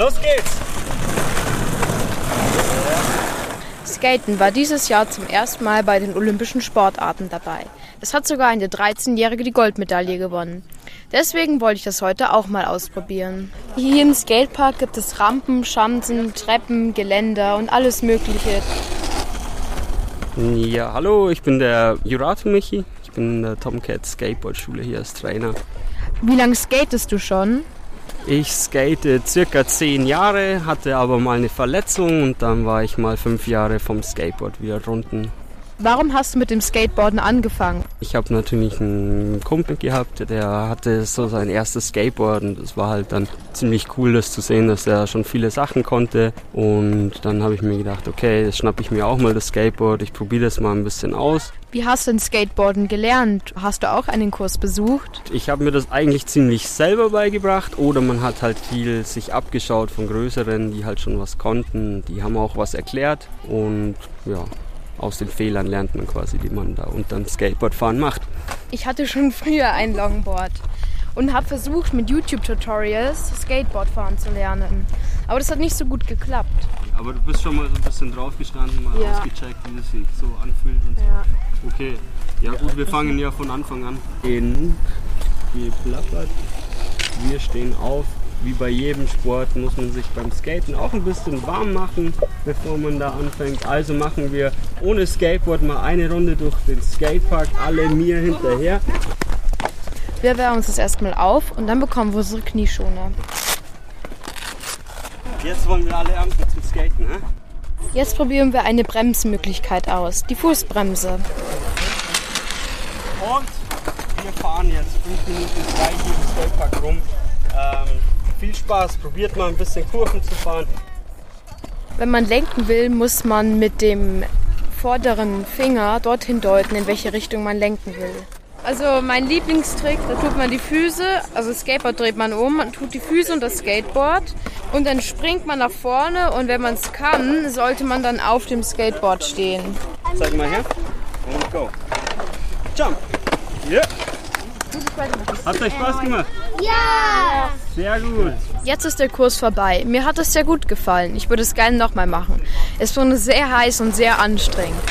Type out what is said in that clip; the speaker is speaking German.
Los geht's! Skaten war dieses Jahr zum ersten Mal bei den Olympischen Sportarten dabei. Es hat sogar eine 13-Jährige die Goldmedaille gewonnen. Deswegen wollte ich das heute auch mal ausprobieren. Hier im Skatepark gibt es Rampen, Schanzen, Treppen, Geländer und alles Mögliche. Ja, hallo, ich bin der Jurato Michi. Ich bin in der Tomcat Skateboard Schule hier als Trainer. Wie lange skatest du schon? Ich skate circa zehn Jahre, hatte aber mal eine Verletzung und dann war ich mal fünf Jahre vom Skateboard wieder runden. Warum hast du mit dem Skateboarden angefangen? Ich habe natürlich einen Kumpel gehabt, der hatte so sein erstes Skateboard und es war halt dann ziemlich cool, das zu sehen, dass er schon viele Sachen konnte. Und dann habe ich mir gedacht, okay, jetzt schnappe ich mir auch mal das Skateboard, ich probiere das mal ein bisschen aus. Wie hast du denn Skateboarden gelernt? Hast du auch einen Kurs besucht? Ich habe mir das eigentlich ziemlich selber beigebracht oder man hat halt viel sich abgeschaut von Größeren, die halt schon was konnten. Die haben auch was erklärt und ja, aus den Fehlern lernt man quasi, die man da unterm Skateboardfahren macht. Ich hatte schon früher ein Longboard und habe versucht, mit YouTube-Tutorials Skateboardfahren zu lernen. Aber das hat nicht so gut geklappt. Aber du bist schon mal so ein bisschen draufgestanden, mal Ja. ausgecheckt, wie das sich so anfühlt und so. Ja. Okay, ja gut, wir fangen ja von Anfang an. In geplappert. Wir stehen auf. Wie bei jedem Sport muss man sich beim Skaten auch ein bisschen warm machen, bevor man da anfängt. Also machen wir ohne Skateboard mal eine Runde durch den Skatepark, alle mir hinterher. Wir wärmen uns das erstmal auf und dann bekommen wir unsere Knieschoner. Jetzt wollen wir alle anfangen zum Skaten, ne? Jetzt probieren wir eine Bremsmöglichkeit aus, die Fußbremse. Und wir fahren jetzt fünf Minuten frei hier im Skatepark rum. Ähm, viel Spaß, probiert mal ein bisschen Kurven zu fahren. Wenn man lenken will, muss man mit dem vorderen Finger dorthin deuten, in welche Richtung man lenken will. Also mein Lieblingstrick, da tut man die Füße, also das Skateboard dreht man um, man tut die Füße und das Skateboard und dann springt man nach vorne und wenn man es kann, sollte man dann auf dem Skateboard stehen. Zeig mal her. Und go. Jump. Ja. Hat euch Spaß gemacht? Ja! Sehr gut. Jetzt ist der Kurs vorbei. Mir hat es sehr gut gefallen. Ich würde es gerne nochmal machen. Es wurde sehr heiß und sehr anstrengend.